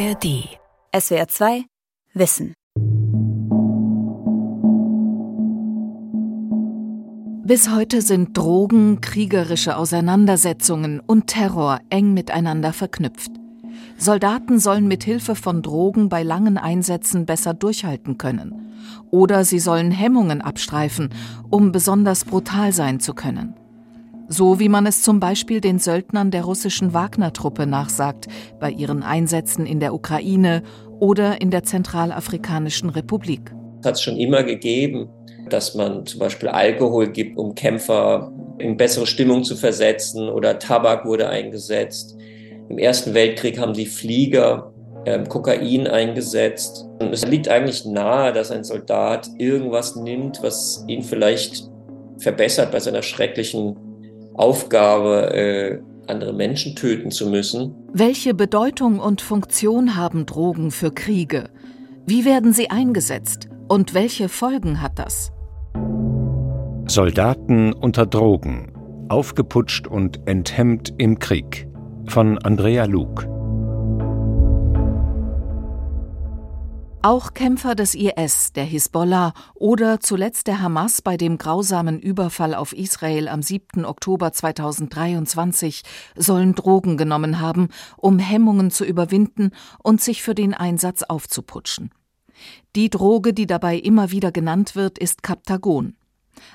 ARD. SWR 2 Wissen. Bis heute sind Drogen, kriegerische Auseinandersetzungen und Terror eng miteinander verknüpft. Soldaten sollen mit Hilfe von Drogen bei langen Einsätzen besser durchhalten können. Oder sie sollen Hemmungen abstreifen, um besonders brutal sein zu können. So wie man es zum Beispiel den Söldnern der russischen Wagner-Truppe nachsagt, bei ihren Einsätzen in der Ukraine oder in der Zentralafrikanischen Republik. Es hat es schon immer gegeben, dass man zum Beispiel Alkohol gibt, um Kämpfer in bessere Stimmung zu versetzen oder Tabak wurde eingesetzt. Im Ersten Weltkrieg haben die Flieger äh, Kokain eingesetzt. Und es liegt eigentlich nahe, dass ein Soldat irgendwas nimmt, was ihn vielleicht verbessert bei seiner schrecklichen Aufgabe, äh, andere Menschen töten zu müssen. Welche Bedeutung und Funktion haben Drogen für Kriege? Wie werden sie eingesetzt? Und welche Folgen hat das? Soldaten unter Drogen. Aufgeputscht und enthemmt im Krieg. Von Andrea Luke. Auch Kämpfer des IS, der Hisbollah oder zuletzt der Hamas bei dem grausamen Überfall auf Israel am 7. Oktober 2023 sollen Drogen genommen haben, um Hemmungen zu überwinden und sich für den Einsatz aufzuputschen. Die Droge, die dabei immer wieder genannt wird, ist Captagon.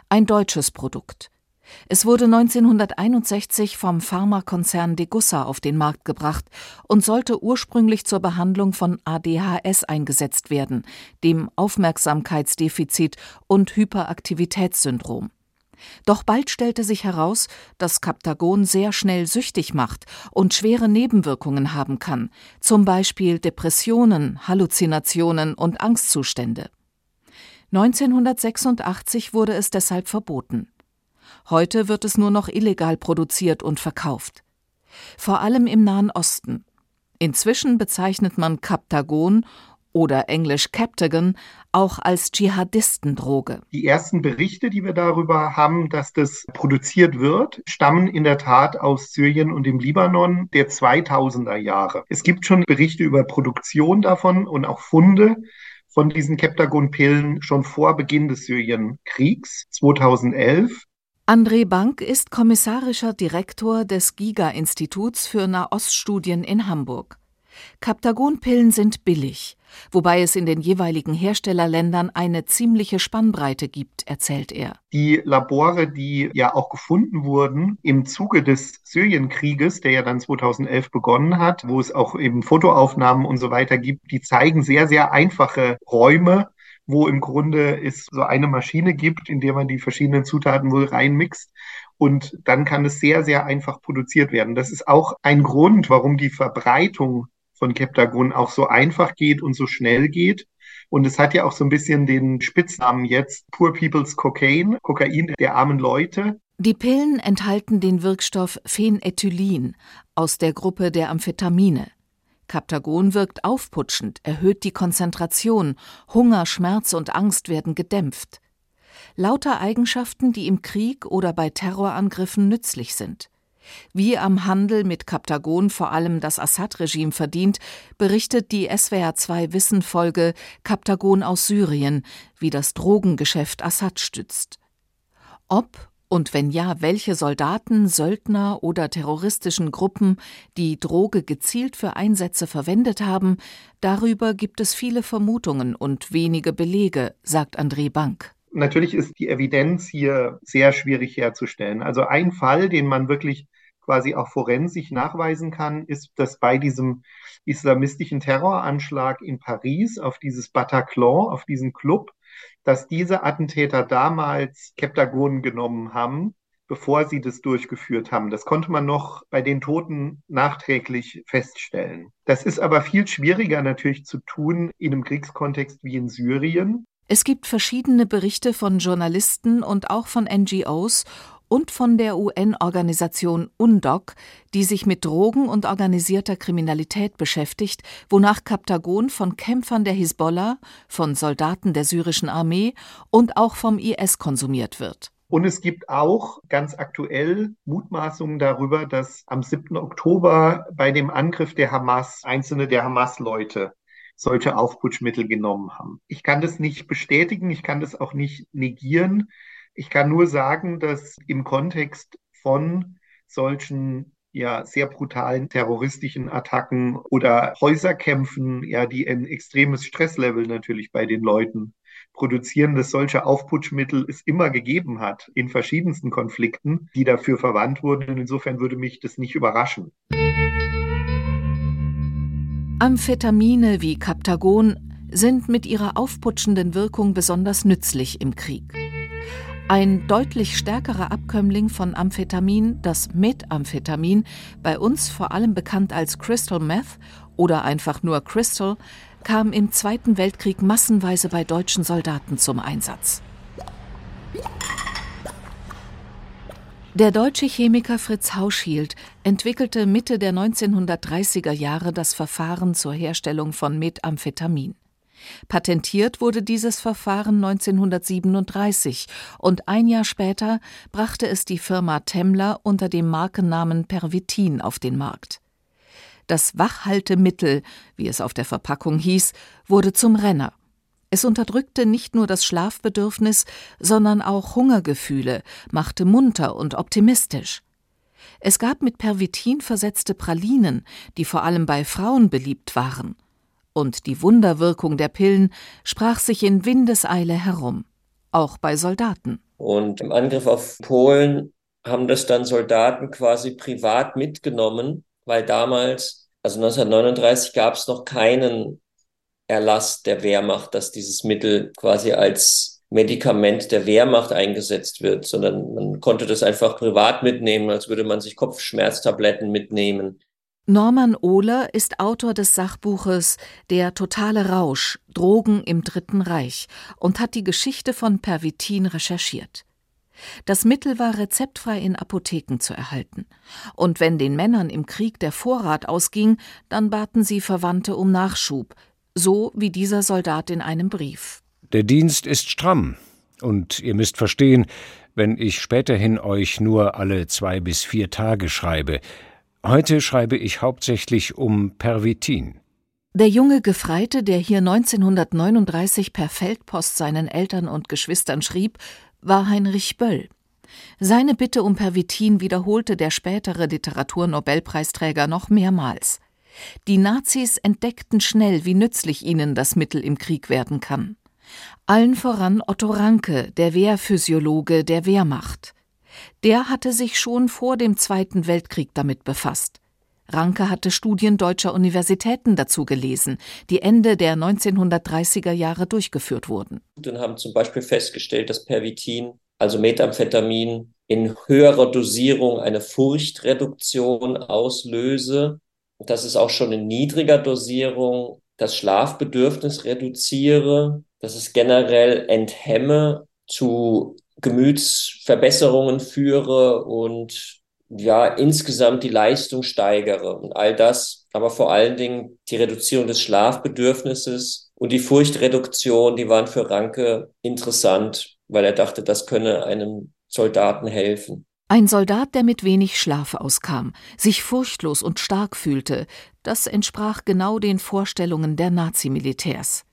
Ein deutsches Produkt. Es wurde 1961 vom Pharmakonzern Degussa auf den Markt gebracht und sollte ursprünglich zur Behandlung von ADHS eingesetzt werden, dem Aufmerksamkeitsdefizit und Hyperaktivitätssyndrom. Doch bald stellte sich heraus, dass Captagon sehr schnell süchtig macht und schwere Nebenwirkungen haben kann, zum Beispiel Depressionen, Halluzinationen und Angstzustände. 1986 wurde es deshalb verboten. Heute wird es nur noch illegal produziert und verkauft. Vor allem im Nahen Osten. Inzwischen bezeichnet man Captagon oder englisch Captagon auch als Dschihadistendroge. Die ersten Berichte, die wir darüber haben, dass das produziert wird, stammen in der Tat aus Syrien und dem Libanon der 2000er Jahre. Es gibt schon Berichte über Produktion davon und auch Funde von diesen Captagon-Pillen schon vor Beginn des Syrienkriegs 2011. André Bank ist kommissarischer Direktor des GIGA-Instituts für Nahoststudien in Hamburg. Captagon-Pillen sind billig, wobei es in den jeweiligen Herstellerländern eine ziemliche Spannbreite gibt, erzählt er. Die Labore, die ja auch gefunden wurden im Zuge des Syrienkrieges, der ja dann 2011 begonnen hat, wo es auch eben Fotoaufnahmen und so weiter gibt, die zeigen sehr, sehr einfache Räume, wo im Grunde es so eine Maschine gibt, in der man die verschiedenen Zutaten wohl reinmixt. Und dann kann es sehr, sehr einfach produziert werden. Das ist auch ein Grund, warum die Verbreitung von Keptagon auch so einfach geht und so schnell geht. Und es hat ja auch so ein bisschen den Spitznamen jetzt Poor People's Cocaine, Kokain der armen Leute. Die Pillen enthalten den Wirkstoff Phenethylin aus der Gruppe der Amphetamine. Captagon wirkt aufputschend, erhöht die Konzentration, Hunger, Schmerz und Angst werden gedämpft. Lauter Eigenschaften, die im Krieg oder bei Terrorangriffen nützlich sind. Wie am Handel mit Captagon vor allem das Assad-Regime verdient, berichtet die SWR2 Wissen-Folge Captagon aus Syrien, wie das Drogengeschäft Assad stützt. Ob und wenn ja, welche Soldaten, Söldner oder terroristischen Gruppen die Droge gezielt für Einsätze verwendet haben, darüber gibt es viele Vermutungen und wenige Belege, sagt André Bank. Natürlich ist die Evidenz hier sehr schwierig herzustellen. Also ein Fall, den man wirklich quasi auch forensisch nachweisen kann, ist, dass bei diesem islamistischen Terroranschlag in Paris auf dieses Bataclan, auf diesen Club, dass diese Attentäter damals Keptagon genommen haben, bevor sie das durchgeführt haben. Das konnte man noch bei den Toten nachträglich feststellen. Das ist aber viel schwieriger natürlich zu tun in einem Kriegskontext wie in Syrien. Es gibt verschiedene Berichte von Journalisten und auch von NGOs und von der UN-Organisation UNDOC, die sich mit Drogen und organisierter Kriminalität beschäftigt, wonach Kaptagon von Kämpfern der Hisbollah, von Soldaten der syrischen Armee und auch vom IS konsumiert wird. Und es gibt auch ganz aktuell Mutmaßungen darüber, dass am 7. Oktober bei dem Angriff der Hamas einzelne der Hamas-Leute solche Aufputschmittel genommen haben. Ich kann das nicht bestätigen, ich kann das auch nicht negieren. Ich kann nur sagen, dass im Kontext von solchen ja sehr brutalen terroristischen Attacken oder Häuserkämpfen, ja, die ein extremes Stresslevel natürlich bei den Leuten produzieren, dass solche Aufputschmittel es immer gegeben hat in verschiedensten Konflikten, die dafür verwandt wurden. Und insofern würde mich das nicht überraschen. Amphetamine wie Kaptagon sind mit ihrer aufputschenden Wirkung besonders nützlich im Krieg. Ein deutlich stärkerer Abkömmling von Amphetamin, das Methamphetamin, bei uns vor allem bekannt als Crystal Meth oder einfach nur Crystal, kam im Zweiten Weltkrieg massenweise bei deutschen Soldaten zum Einsatz. Der deutsche Chemiker Fritz Hauschild entwickelte Mitte der 1930er Jahre das Verfahren zur Herstellung von Methamphetamin. Patentiert wurde dieses Verfahren 1937 und ein Jahr später brachte es die Firma Temmler unter dem Markennamen Pervitin auf den Markt. Das Wachhaltemittel, wie es auf der Verpackung hieß, wurde zum Renner. Es unterdrückte nicht nur das Schlafbedürfnis, sondern auch Hungergefühle, machte munter und optimistisch. Es gab mit Pervitin versetzte Pralinen, die vor allem bei Frauen beliebt waren und die Wunderwirkung der Pillen sprach sich in Windeseile herum, auch bei Soldaten. Und im Angriff auf Polen haben das dann Soldaten quasi privat mitgenommen, weil damals, also 1939, gab es noch keinen Erlass der Wehrmacht, dass dieses Mittel quasi als Medikament der Wehrmacht eingesetzt wird, sondern man konnte das einfach privat mitnehmen, als würde man sich Kopfschmerztabletten mitnehmen. Norman Ohler ist Autor des Sachbuches Der totale Rausch Drogen im Dritten Reich und hat die Geschichte von Pervitin recherchiert. Das Mittel war rezeptfrei in Apotheken zu erhalten. Und wenn den Männern im Krieg der Vorrat ausging, dann baten sie Verwandte um Nachschub, so wie dieser Soldat in einem Brief. Der Dienst ist stramm, und ihr müsst verstehen, wenn ich späterhin euch nur alle zwei bis vier Tage schreibe, Heute schreibe ich hauptsächlich um Pervitin. Der junge Gefreite, der hier 1939 per Feldpost seinen Eltern und Geschwistern schrieb, war Heinrich Böll. Seine Bitte um Pervitin wiederholte der spätere Literaturnobelpreisträger noch mehrmals. Die Nazis entdeckten schnell, wie nützlich ihnen das Mittel im Krieg werden kann. Allen voran Otto Ranke, der Wehrphysiologe der Wehrmacht. Der hatte sich schon vor dem Zweiten Weltkrieg damit befasst. Ranke hatte Studien deutscher Universitäten dazu gelesen, die Ende der 1930er Jahre durchgeführt wurden. Und haben zum Beispiel festgestellt, dass Pervitin, also Methamphetamin, in höherer Dosierung eine Furchtreduktion auslöse, dass es auch schon in niedriger Dosierung das Schlafbedürfnis reduziere, dass es generell enthemme zu Gemütsverbesserungen führe und ja, insgesamt die Leistung steigere und all das, aber vor allen Dingen die Reduzierung des Schlafbedürfnisses und die Furchtreduktion, die waren für Ranke interessant, weil er dachte, das könne einem Soldaten helfen. Ein Soldat, der mit wenig Schlaf auskam, sich furchtlos und stark fühlte, das entsprach genau den Vorstellungen der Nazimilitärs.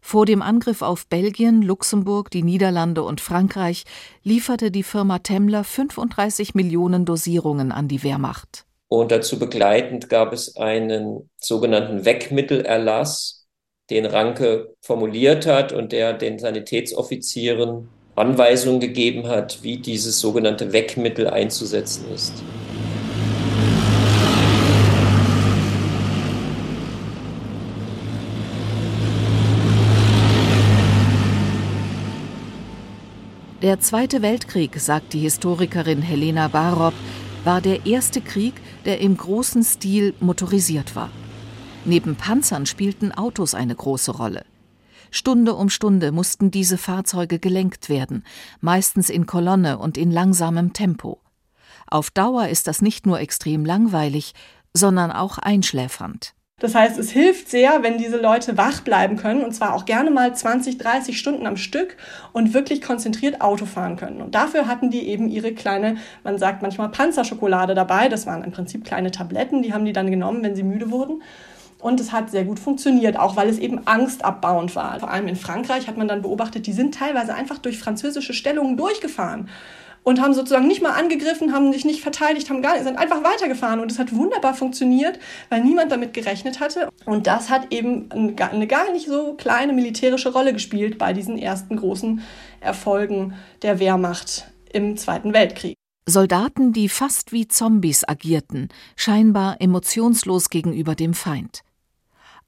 Vor dem Angriff auf Belgien, Luxemburg, die Niederlande und Frankreich lieferte die Firma Temmler 35 Millionen Dosierungen an die Wehrmacht. Und dazu begleitend gab es einen sogenannten Wegmittelerlass, den Ranke formuliert hat und der den Sanitätsoffizieren Anweisungen gegeben hat, wie dieses sogenannte Wegmittel einzusetzen ist. Der Zweite Weltkrieg, sagt die Historikerin Helena Barob, war der erste Krieg, der im großen Stil motorisiert war. Neben Panzern spielten Autos eine große Rolle. Stunde um Stunde mussten diese Fahrzeuge gelenkt werden, meistens in Kolonne und in langsamem Tempo. Auf Dauer ist das nicht nur extrem langweilig, sondern auch einschläfernd. Das heißt, es hilft sehr, wenn diese Leute wach bleiben können und zwar auch gerne mal 20, 30 Stunden am Stück und wirklich konzentriert Auto fahren können. Und dafür hatten die eben ihre kleine, man sagt manchmal Panzerschokolade dabei. Das waren im Prinzip kleine Tabletten, die haben die dann genommen, wenn sie müde wurden. Und es hat sehr gut funktioniert, auch weil es eben angstabbauend war. Vor allem in Frankreich hat man dann beobachtet, die sind teilweise einfach durch französische Stellungen durchgefahren und haben sozusagen nicht mal angegriffen, haben sich nicht verteidigt, haben gar nicht, sind einfach weitergefahren und es hat wunderbar funktioniert, weil niemand damit gerechnet hatte. Und das hat eben eine gar nicht so kleine militärische Rolle gespielt bei diesen ersten großen Erfolgen der Wehrmacht im Zweiten Weltkrieg. Soldaten, die fast wie Zombies agierten, scheinbar emotionslos gegenüber dem Feind.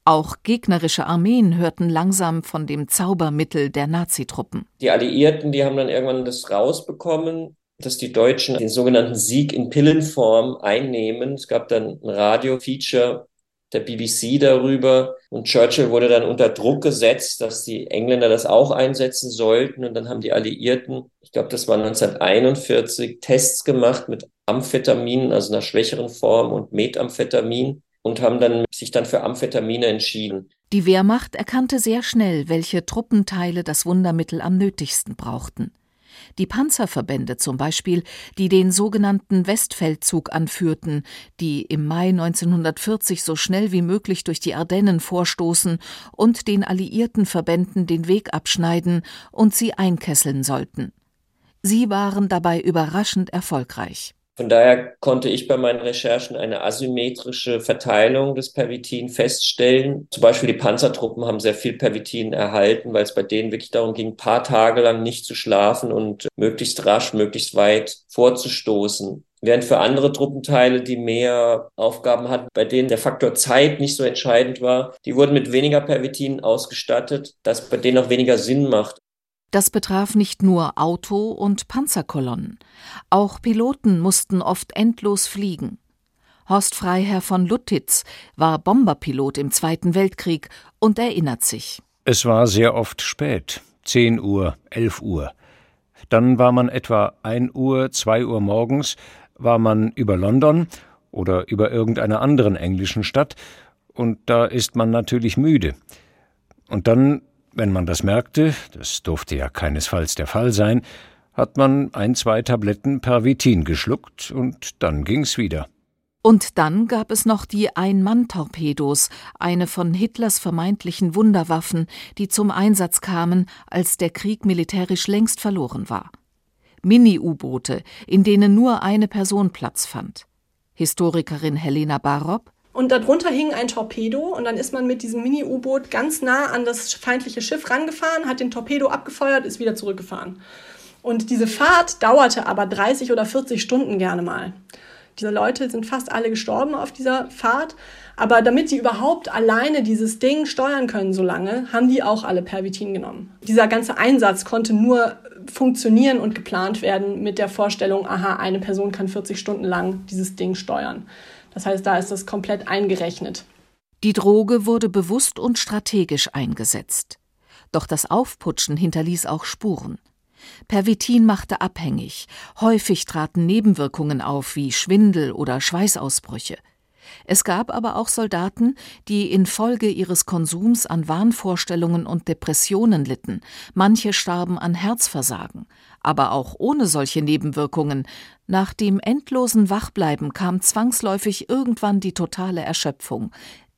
Auch gegnerische Armeen hörten langsam von dem Zaubermittel der Nazitruppen. Die Alliierten, die haben dann irgendwann das rausbekommen, dass die Deutschen den sogenannten Sieg in Pillenform einnehmen. Es gab dann ein Radio-Feature der BBC darüber und Churchill wurde dann unter Druck gesetzt, dass die Engländer das auch einsetzen sollten und dann haben die Alliierten, ich glaube, das war 1941, Tests gemacht mit Amphetaminen, also einer schwächeren Form und Methamphetamin und haben dann sich dann für Amphetamine entschieden. Die Wehrmacht erkannte sehr schnell, welche Truppenteile das Wundermittel am nötigsten brauchten. Die Panzerverbände zum Beispiel, die den sogenannten Westfeldzug anführten, die im Mai 1940 so schnell wie möglich durch die Ardennen vorstoßen und den alliierten Verbänden den Weg abschneiden und sie einkesseln sollten. Sie waren dabei überraschend erfolgreich. Von daher konnte ich bei meinen Recherchen eine asymmetrische Verteilung des Pervitin feststellen. Zum Beispiel die Panzertruppen haben sehr viel Pervitin erhalten, weil es bei denen wirklich darum ging, ein paar Tage lang nicht zu schlafen und möglichst rasch, möglichst weit vorzustoßen. Während für andere Truppenteile, die mehr Aufgaben hatten, bei denen der Faktor Zeit nicht so entscheidend war, die wurden mit weniger Pervitin ausgestattet, das bei denen auch weniger Sinn macht. Das betraf nicht nur Auto- und Panzerkolonnen. Auch Piloten mussten oft endlos fliegen. Horst Freiherr von Luttitz war Bomberpilot im Zweiten Weltkrieg und erinnert sich. Es war sehr oft spät, 10 Uhr, 11 Uhr. Dann war man etwa 1 Uhr, 2 Uhr morgens, war man über London oder über irgendeiner anderen englischen Stadt, und da ist man natürlich müde. Und dann wenn man das merkte, das durfte ja keinesfalls der Fall sein, hat man ein, zwei Tabletten Pervitin geschluckt und dann ging's wieder. Und dann gab es noch die Ein-Mann-Torpedos, eine von Hitlers vermeintlichen Wunderwaffen, die zum Einsatz kamen, als der Krieg militärisch längst verloren war. Mini-U-Boote, in denen nur eine Person Platz fand. Historikerin Helena Barob und darunter hing ein Torpedo und dann ist man mit diesem Mini-U-Boot ganz nah an das feindliche Schiff rangefahren, hat den Torpedo abgefeuert, ist wieder zurückgefahren. Und diese Fahrt dauerte aber 30 oder 40 Stunden gerne mal. Diese Leute sind fast alle gestorben auf dieser Fahrt. Aber damit sie überhaupt alleine dieses Ding steuern können so lange, haben die auch alle Pervitin genommen. Dieser ganze Einsatz konnte nur funktionieren und geplant werden mit der Vorstellung, aha, eine Person kann 40 Stunden lang dieses Ding steuern. Das heißt, da ist das komplett eingerechnet. Die Droge wurde bewusst und strategisch eingesetzt. Doch das Aufputschen hinterließ auch Spuren. Pervitin machte abhängig. Häufig traten Nebenwirkungen auf wie Schwindel oder Schweißausbrüche. Es gab aber auch Soldaten, die infolge ihres Konsums an Wahnvorstellungen und Depressionen litten, manche starben an Herzversagen, aber auch ohne solche Nebenwirkungen. Nach dem endlosen Wachbleiben kam zwangsläufig irgendwann die totale Erschöpfung,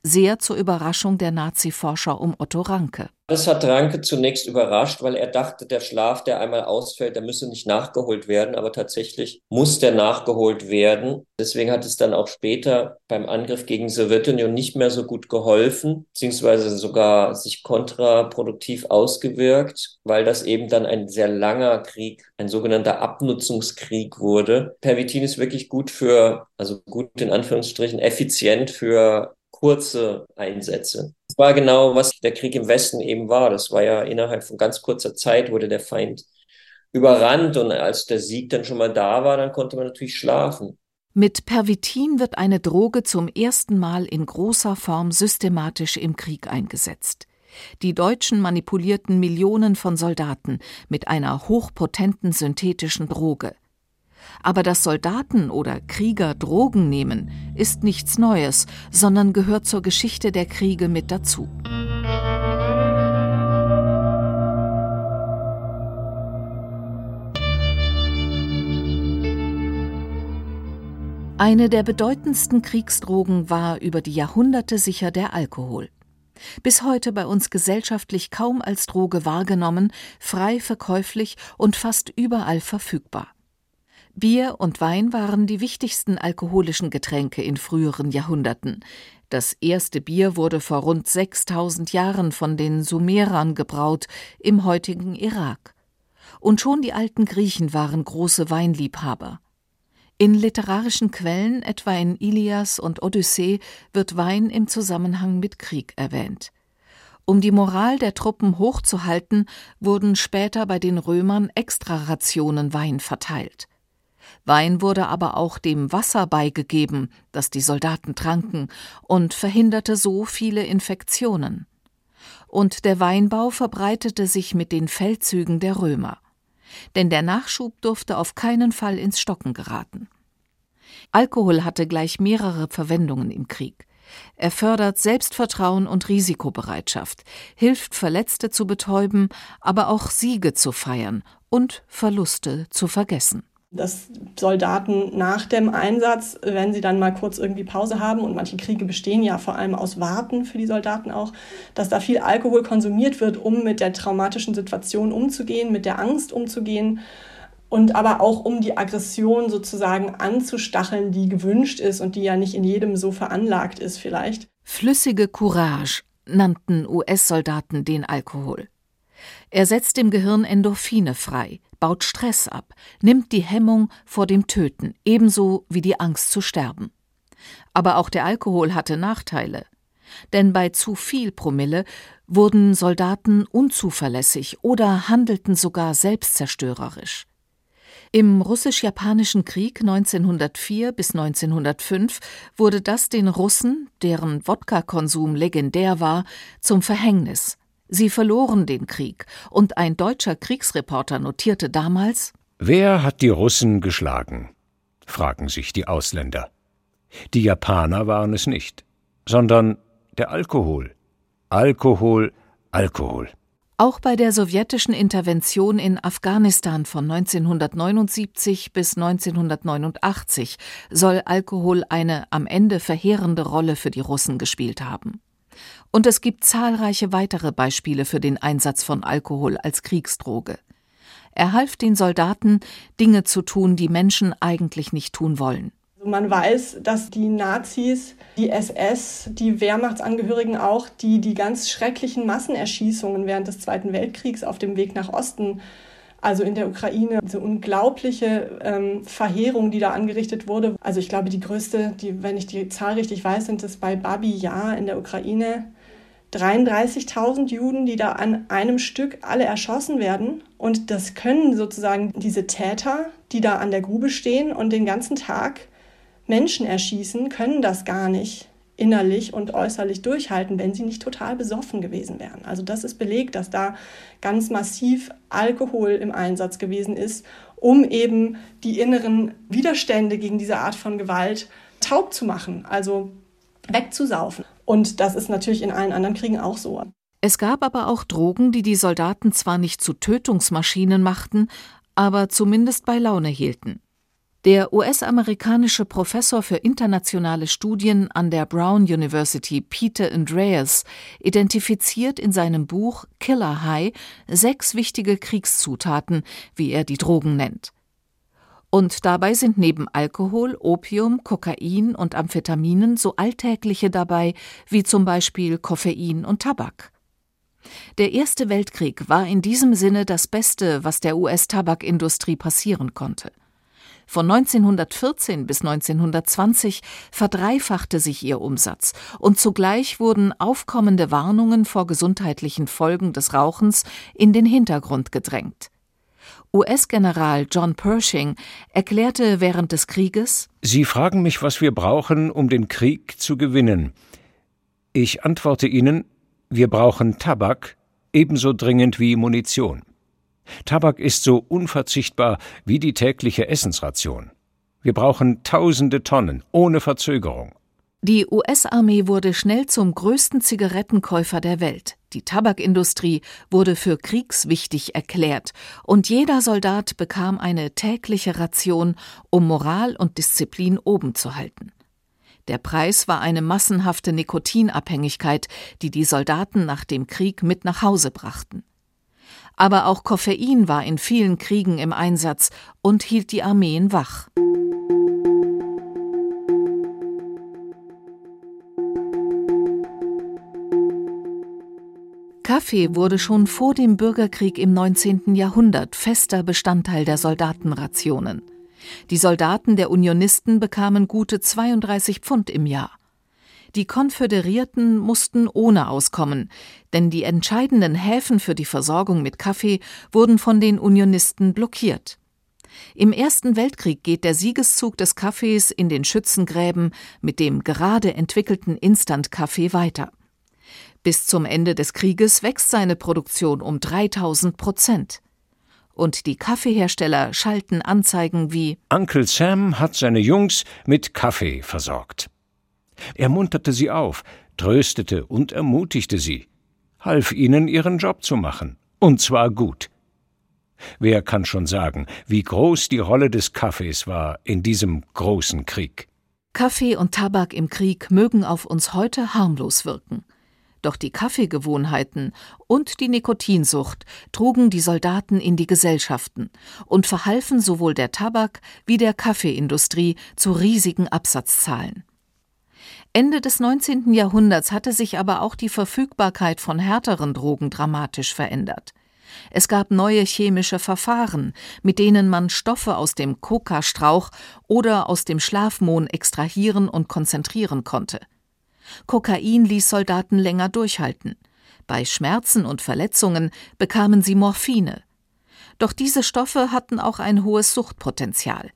sehr zur Überraschung der Nazi-Forscher um Otto Ranke. Das hat Ranke zunächst überrascht, weil er dachte, der Schlaf, der einmal ausfällt, der müsse nicht nachgeholt werden, aber tatsächlich muss der nachgeholt werden. Deswegen hat es dann auch später beim Angriff gegen Sowjetunion nicht mehr so gut geholfen, beziehungsweise sogar sich kontraproduktiv ausgewirkt, weil das eben dann ein sehr langer Krieg, ein sogenannter Abnutzungskrieg wurde. Pervitin ist wirklich gut für, also gut in Anführungsstrichen, effizient für kurze Einsätze. Das war genau, was der Krieg im Westen eben war. Das war ja innerhalb von ganz kurzer Zeit wurde der Feind überrannt und als der Sieg dann schon mal da war, dann konnte man natürlich schlafen. Mit Pervitin wird eine Droge zum ersten Mal in großer Form systematisch im Krieg eingesetzt. Die Deutschen manipulierten Millionen von Soldaten mit einer hochpotenten synthetischen Droge. Aber dass Soldaten oder Krieger Drogen nehmen, ist nichts Neues, sondern gehört zur Geschichte der Kriege mit dazu. Eine der bedeutendsten Kriegsdrogen war über die Jahrhunderte sicher der Alkohol. Bis heute bei uns gesellschaftlich kaum als Droge wahrgenommen, frei verkäuflich und fast überall verfügbar. Bier und Wein waren die wichtigsten alkoholischen Getränke in früheren Jahrhunderten. Das erste Bier wurde vor rund 6000 Jahren von den Sumerern gebraut im heutigen Irak. Und schon die alten Griechen waren große Weinliebhaber. In literarischen Quellen, etwa in Ilias und Odyssee, wird Wein im Zusammenhang mit Krieg erwähnt. Um die Moral der Truppen hochzuhalten, wurden später bei den Römern Extrarationen Wein verteilt. Wein wurde aber auch dem Wasser beigegeben, das die Soldaten tranken, und verhinderte so viele Infektionen. Und der Weinbau verbreitete sich mit den Feldzügen der Römer denn der Nachschub durfte auf keinen Fall ins Stocken geraten. Alkohol hatte gleich mehrere Verwendungen im Krieg. Er fördert Selbstvertrauen und Risikobereitschaft, hilft Verletzte zu betäuben, aber auch Siege zu feiern und Verluste zu vergessen dass Soldaten nach dem Einsatz, wenn sie dann mal kurz irgendwie Pause haben, und manche Kriege bestehen ja vor allem aus Warten für die Soldaten auch, dass da viel Alkohol konsumiert wird, um mit der traumatischen Situation umzugehen, mit der Angst umzugehen und aber auch um die Aggression sozusagen anzustacheln, die gewünscht ist und die ja nicht in jedem so veranlagt ist vielleicht. Flüssige Courage nannten US-Soldaten den Alkohol. Er setzt im Gehirn Endorphine frei, baut Stress ab, nimmt die Hemmung vor dem Töten, ebenso wie die Angst zu sterben. Aber auch der Alkohol hatte Nachteile. Denn bei zu viel Promille wurden Soldaten unzuverlässig oder handelten sogar selbstzerstörerisch. Im russisch-japanischen Krieg 1904 bis 1905 wurde das den Russen, deren Wodka-Konsum legendär war, zum Verhängnis. Sie verloren den Krieg, und ein deutscher Kriegsreporter notierte damals Wer hat die Russen geschlagen? fragen sich die Ausländer. Die Japaner waren es nicht, sondern der Alkohol. Alkohol, Alkohol. Auch bei der sowjetischen Intervention in Afghanistan von 1979 bis 1989 soll Alkohol eine am Ende verheerende Rolle für die Russen gespielt haben. Und es gibt zahlreiche weitere Beispiele für den Einsatz von Alkohol als Kriegsdroge. Er half den Soldaten, Dinge zu tun, die Menschen eigentlich nicht tun wollen. Also man weiß, dass die Nazis, die SS, die Wehrmachtsangehörigen auch, die die ganz schrecklichen Massenerschießungen während des Zweiten Weltkriegs auf dem Weg nach Osten also in der Ukraine, diese unglaubliche ähm, Verheerung, die da angerichtet wurde. Also ich glaube, die größte, die, wenn ich die Zahl richtig weiß, sind es bei Babi Yar in der Ukraine 33.000 Juden, die da an einem Stück alle erschossen werden. Und das können sozusagen diese Täter, die da an der Grube stehen und den ganzen Tag Menschen erschießen, können das gar nicht innerlich und äußerlich durchhalten, wenn sie nicht total besoffen gewesen wären. Also das ist belegt, dass da ganz massiv Alkohol im Einsatz gewesen ist, um eben die inneren Widerstände gegen diese Art von Gewalt taub zu machen, also wegzusaufen. Und das ist natürlich in allen anderen Kriegen auch so. Es gab aber auch Drogen, die die Soldaten zwar nicht zu Tötungsmaschinen machten, aber zumindest bei Laune hielten. Der US-amerikanische Professor für internationale Studien an der Brown University Peter Andreas identifiziert in seinem Buch Killer High sechs wichtige Kriegszutaten, wie er die Drogen nennt. Und dabei sind neben Alkohol, Opium, Kokain und Amphetaminen so alltägliche dabei wie zum Beispiel Koffein und Tabak. Der Erste Weltkrieg war in diesem Sinne das Beste, was der US-Tabakindustrie passieren konnte. Von 1914 bis 1920 verdreifachte sich ihr Umsatz und zugleich wurden aufkommende Warnungen vor gesundheitlichen Folgen des Rauchens in den Hintergrund gedrängt. US-General John Pershing erklärte während des Krieges Sie fragen mich, was wir brauchen, um den Krieg zu gewinnen. Ich antworte Ihnen, wir brauchen Tabak ebenso dringend wie Munition. Tabak ist so unverzichtbar wie die tägliche Essensration. Wir brauchen tausende Tonnen ohne Verzögerung. Die US-Armee wurde schnell zum größten Zigarettenkäufer der Welt. Die Tabakindustrie wurde für kriegswichtig erklärt und jeder Soldat bekam eine tägliche Ration, um Moral und Disziplin oben zu halten. Der Preis war eine massenhafte Nikotinabhängigkeit, die die Soldaten nach dem Krieg mit nach Hause brachten. Aber auch Koffein war in vielen Kriegen im Einsatz und hielt die Armeen wach. Kaffee wurde schon vor dem Bürgerkrieg im 19. Jahrhundert fester Bestandteil der Soldatenrationen. Die Soldaten der Unionisten bekamen gute 32 Pfund im Jahr. Die Konföderierten mussten ohne auskommen, denn die entscheidenden Häfen für die Versorgung mit Kaffee wurden von den Unionisten blockiert. Im Ersten Weltkrieg geht der Siegeszug des Kaffees in den Schützengräben mit dem gerade entwickelten Instant-Kaffee weiter. Bis zum Ende des Krieges wächst seine Produktion um 3000 Prozent. Und die Kaffeehersteller schalten Anzeigen wie Uncle Sam hat seine Jungs mit Kaffee versorgt. Er munterte sie auf, tröstete und ermutigte sie, half ihnen ihren Job zu machen, und zwar gut. Wer kann schon sagen, wie groß die Rolle des Kaffees war in diesem großen Krieg? Kaffee und Tabak im Krieg mögen auf uns heute harmlos wirken. Doch die Kaffeegewohnheiten und die Nikotinsucht trugen die Soldaten in die Gesellschaften und verhalfen sowohl der Tabak- wie der Kaffeeindustrie zu riesigen Absatzzahlen. Ende des 19. Jahrhunderts hatte sich aber auch die Verfügbarkeit von härteren Drogen dramatisch verändert. Es gab neue chemische Verfahren, mit denen man Stoffe aus dem Kokastrauch oder aus dem Schlafmohn extrahieren und konzentrieren konnte. Kokain ließ Soldaten länger durchhalten. Bei Schmerzen und Verletzungen bekamen sie Morphine. Doch diese Stoffe hatten auch ein hohes Suchtpotenzial.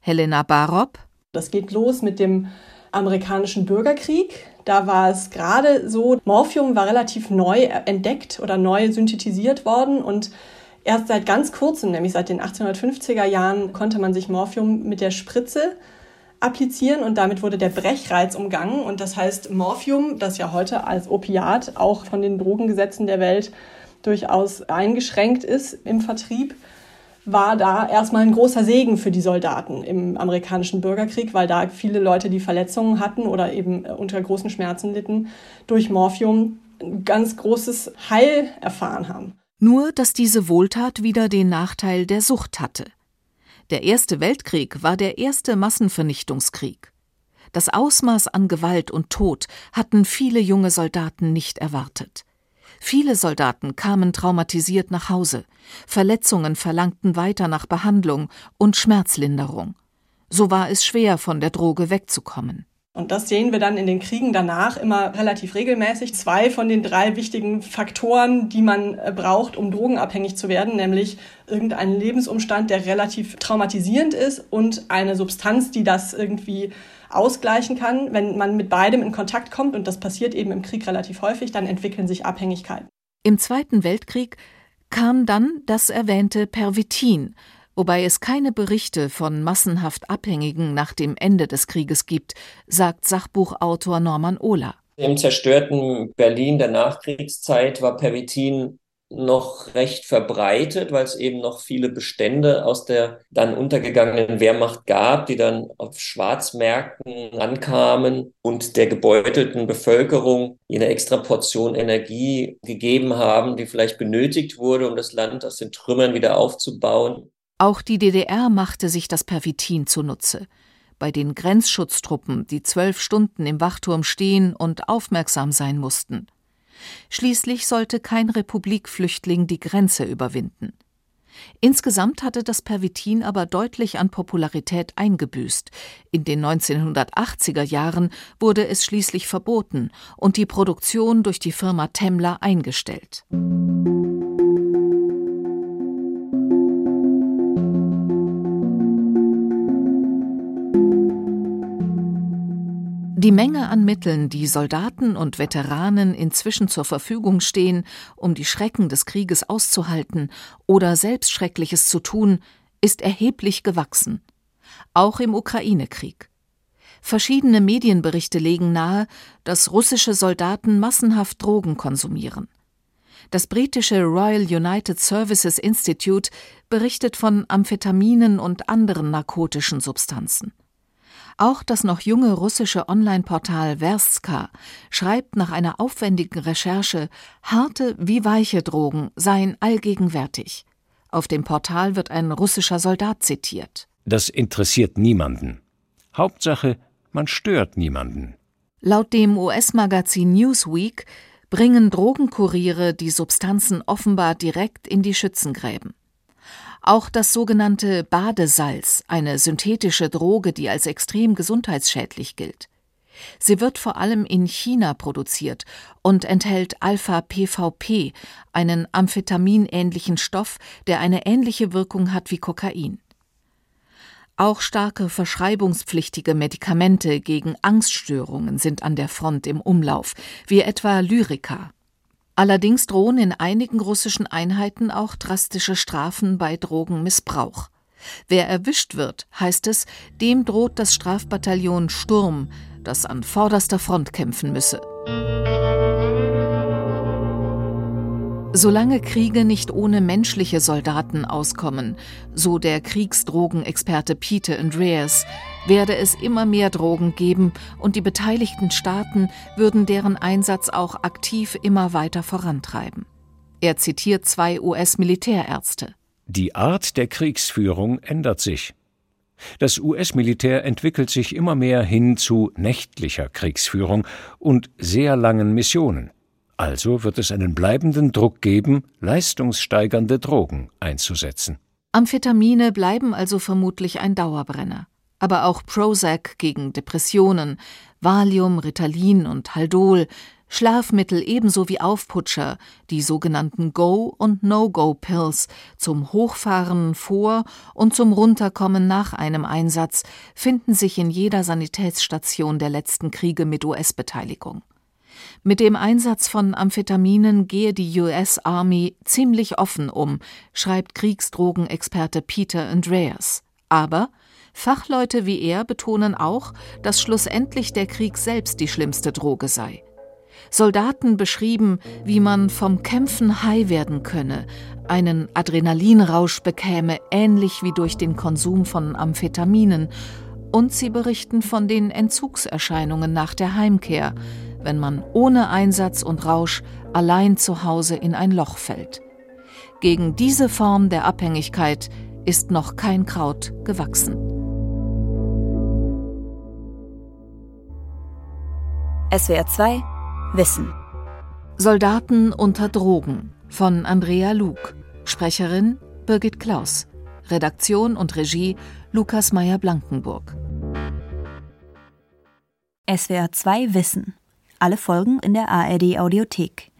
Helena Barob Das geht los mit dem amerikanischen Bürgerkrieg. Da war es gerade so, Morphium war relativ neu entdeckt oder neu synthetisiert worden und erst seit ganz kurzem, nämlich seit den 1850er Jahren, konnte man sich Morphium mit der Spritze applizieren und damit wurde der Brechreiz umgangen. Und das heißt, Morphium, das ja heute als Opiat auch von den Drogengesetzen der Welt durchaus eingeschränkt ist im Vertrieb, war da erstmal ein großer Segen für die Soldaten im amerikanischen Bürgerkrieg, weil da viele Leute, die Verletzungen hatten oder eben unter großen Schmerzen litten, durch Morphium ein ganz großes Heil erfahren haben. Nur, dass diese Wohltat wieder den Nachteil der Sucht hatte. Der Erste Weltkrieg war der erste Massenvernichtungskrieg. Das Ausmaß an Gewalt und Tod hatten viele junge Soldaten nicht erwartet. Viele Soldaten kamen traumatisiert nach Hause, Verletzungen verlangten weiter nach Behandlung und Schmerzlinderung. So war es schwer, von der Droge wegzukommen. Und das sehen wir dann in den Kriegen danach immer relativ regelmäßig. Zwei von den drei wichtigen Faktoren, die man äh, braucht, um drogenabhängig zu werden, nämlich irgendein Lebensumstand, der relativ traumatisierend ist und eine Substanz, die das irgendwie ausgleichen kann. Wenn man mit beidem in Kontakt kommt, und das passiert eben im Krieg relativ häufig, dann entwickeln sich Abhängigkeiten. Im Zweiten Weltkrieg kam dann das erwähnte Pervitin, wobei es keine Berichte von massenhaft Abhängigen nach dem Ende des Krieges gibt, sagt Sachbuchautor Norman Ohler. Im zerstörten Berlin der Nachkriegszeit war Pervitin noch recht verbreitet, weil es eben noch viele Bestände aus der dann untergegangenen Wehrmacht gab, die dann auf Schwarzmärkten ankamen und der gebeutelten Bevölkerung eine extra Portion Energie gegeben haben, die vielleicht benötigt wurde, um das Land aus den Trümmern wieder aufzubauen. Auch die DDR machte sich das Pervitin zunutze. Bei den Grenzschutztruppen, die zwölf Stunden im Wachturm stehen und aufmerksam sein mussten. Schließlich sollte kein Republikflüchtling die Grenze überwinden. Insgesamt hatte das Pervitin aber deutlich an Popularität eingebüßt. In den 1980er Jahren wurde es schließlich verboten und die Produktion durch die Firma Temmler eingestellt. Die Menge an Mitteln, die Soldaten und Veteranen inzwischen zur Verfügung stehen, um die Schrecken des Krieges auszuhalten oder selbst Schreckliches zu tun, ist erheblich gewachsen. Auch im Ukraine-Krieg. Verschiedene Medienberichte legen nahe, dass russische Soldaten massenhaft Drogen konsumieren. Das britische Royal United Services Institute berichtet von Amphetaminen und anderen narkotischen Substanzen. Auch das noch junge russische Online-Portal Verska schreibt nach einer aufwendigen Recherche, harte wie weiche Drogen seien allgegenwärtig. Auf dem Portal wird ein russischer Soldat zitiert. Das interessiert niemanden. Hauptsache, man stört niemanden. Laut dem US-Magazin Newsweek bringen Drogenkuriere die Substanzen offenbar direkt in die Schützengräben. Auch das sogenannte Badesalz, eine synthetische Droge, die als extrem gesundheitsschädlich gilt. Sie wird vor allem in China produziert und enthält Alpha-PVP, einen amphetaminähnlichen Stoff, der eine ähnliche Wirkung hat wie Kokain. Auch starke verschreibungspflichtige Medikamente gegen Angststörungen sind an der Front im Umlauf, wie etwa Lyrica. Allerdings drohen in einigen russischen Einheiten auch drastische Strafen bei Drogenmissbrauch. Wer erwischt wird, heißt es, dem droht das Strafbataillon Sturm, das an vorderster Front kämpfen müsse. Solange Kriege nicht ohne menschliche Soldaten auskommen, so der Kriegsdrogenexperte Peter Andreas, werde es immer mehr Drogen geben und die beteiligten Staaten würden deren Einsatz auch aktiv immer weiter vorantreiben. Er zitiert zwei US-Militärärzte. Die Art der Kriegsführung ändert sich. Das US-Militär entwickelt sich immer mehr hin zu nächtlicher Kriegsführung und sehr langen Missionen. Also wird es einen bleibenden Druck geben, leistungssteigernde Drogen einzusetzen. Amphetamine bleiben also vermutlich ein Dauerbrenner. Aber auch Prozac gegen Depressionen, Valium, Ritalin und Haldol, Schlafmittel ebenso wie Aufputscher, die sogenannten Go- und No-Go-Pills zum Hochfahren vor und zum Runterkommen nach einem Einsatz finden sich in jeder Sanitätsstation der letzten Kriege mit US-Beteiligung. Mit dem Einsatz von Amphetaminen gehe die US Army ziemlich offen um, schreibt Kriegsdrogenexperte Peter Andreas. Aber Fachleute wie er betonen auch, dass schlussendlich der Krieg selbst die schlimmste Droge sei. Soldaten beschrieben, wie man vom Kämpfen high werden könne, einen Adrenalinrausch bekäme, ähnlich wie durch den Konsum von Amphetaminen, und sie berichten von den Entzugserscheinungen nach der Heimkehr, wenn man ohne Einsatz und Rausch allein zu Hause in ein Loch fällt. Gegen diese Form der Abhängigkeit ist noch kein Kraut gewachsen. SWR 2 Wissen Soldaten unter Drogen von Andrea Luke. Sprecherin Birgit Klaus. Redaktion und Regie Lukas Meyer-Blankenburg. SWR 2 Wissen alle Folgen in der ARD Audiothek.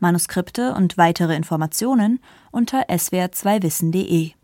Manuskripte und weitere Informationen unter swr2wissen.de